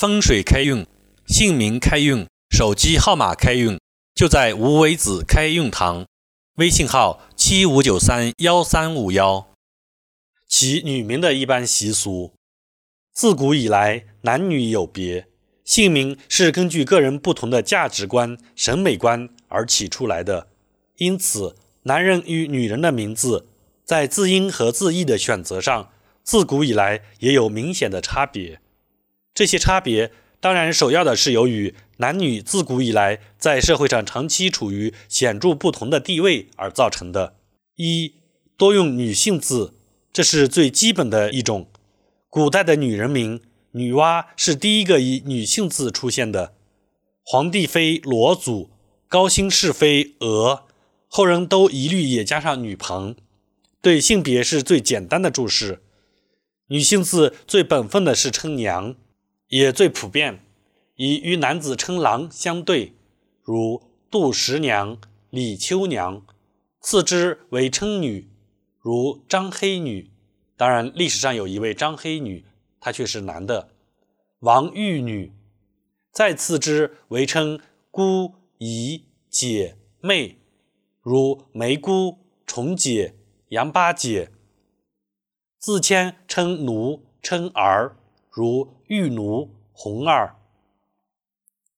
风水开运、姓名开运、手机号码开运，就在无为子开运堂。微信号：七五九三幺三五幺。其女名的一般习俗，自古以来男女有别，姓名是根据个人不同的价值观、审美观而起出来的，因此男人与女人的名字在字音和字义的选择上，自古以来也有明显的差别。这些差别当然首要的是由于男女自古以来在社会上长期处于显著不同的地位而造成的。一多用女性字。这是最基本的一种。古代的女人名女娲是第一个以女性字出现的。皇帝妃罗祖、高辛氏妃娥，后人都一律也加上女旁，对性别是最简单的注释。女性字最本分的是称娘，也最普遍，以与男子称郎相对，如杜十娘、李秋娘。次之为称女。如张黑女，当然历史上有一位张黑女，她却是男的。王玉女，再次之为称姑姨姐妹，如梅姑、重姐、杨八姐。自谦称奴称儿，如玉奴、红儿。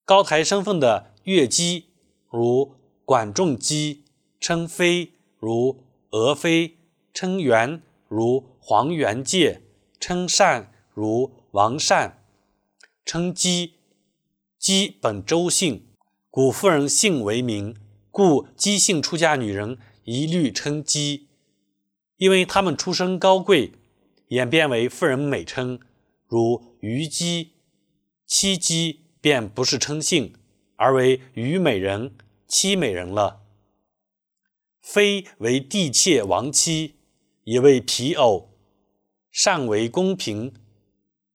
高台身份的乐姬，如管仲姬，称妃，如娥妃。称元如黄元介，称善如王善，称姬，姬本周姓，古妇人姓为名，故姬姓出家女人一律称姬，因为她们出身高贵，演变为妇人美称，如虞姬、戚姬，便不是称姓，而为虞美人、戚美人了。妃为帝妾王妻。也为皮偶，善为公平，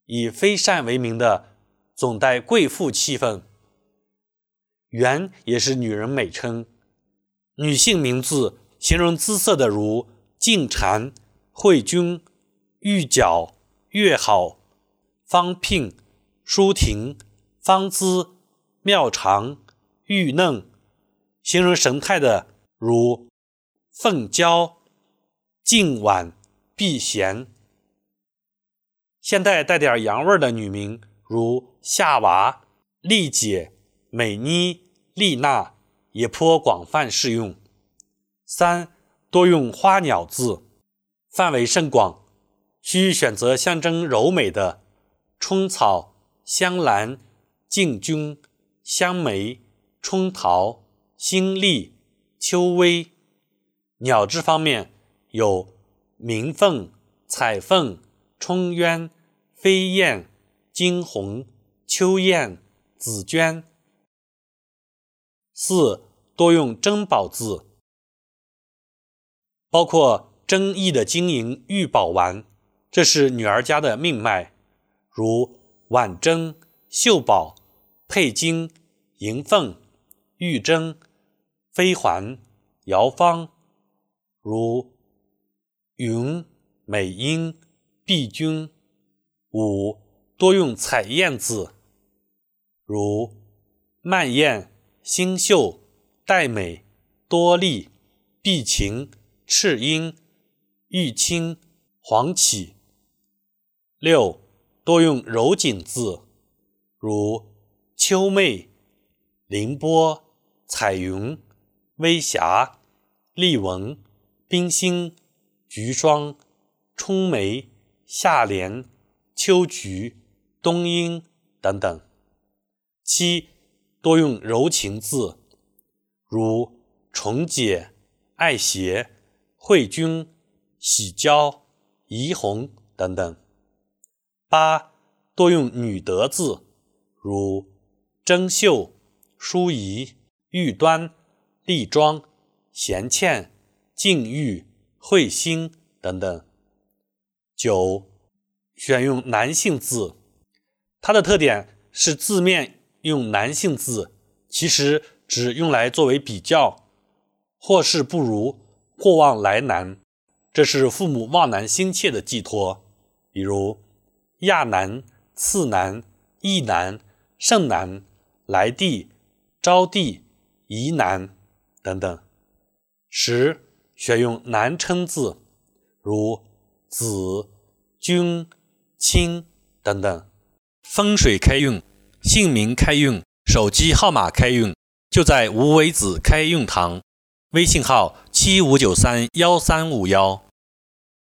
以非善为名的，总带贵妇气氛。元也是女人美称，女性名字形容姿色的如静婵、慧君、玉皎、月好、方聘、舒婷、方姿、妙长、玉嫩；形容神态的如凤娇。静婉、避嫌。现代带点洋味的女名，如夏娃、丽姐、美妮、丽娜，也颇广泛适用。三多用花鸟字，范围甚广，需选择象征柔美的春草、香兰、静君、香梅、春桃、新丽、秋薇。鸟之方面。有鸣凤、彩凤、冲鸢、飞燕、惊鸿、秋雁、紫鹃。四多用珍宝字，包括珍异的金银玉宝丸，这是女儿家的命脉，如婉珍、秀宝、佩金、银凤、玉珍、飞环、瑶芳，如。云、美英、碧君。五多用彩燕字，如曼燕、星秀、黛美、多丽、碧琴、赤英、玉清、黄绮。六多用柔景字，如秋媚、凌波、彩云、微霞、丽文、冰心。菊霜、春梅、夏莲、秋菊、冬樱等等。七多用柔情字，如重姐、爱邪、慧君、喜娇、怡红等等。八多用女德字，如珍秀、淑仪、玉端、丽庄、贤倩、静玉。慧心等等。九，选用男性字，它的特点是字面用男性字，其实只用来作为比较，或是不如，或望来难，这是父母望男心切的寄托。比如亚男、次男、意难、胜南、来地、招娣、宜南等等。十、选用难称字，如子、君、亲等等。风水开运，姓名开运，手机号码开运，就在无为子开运堂。微信号：七五九三幺三五幺。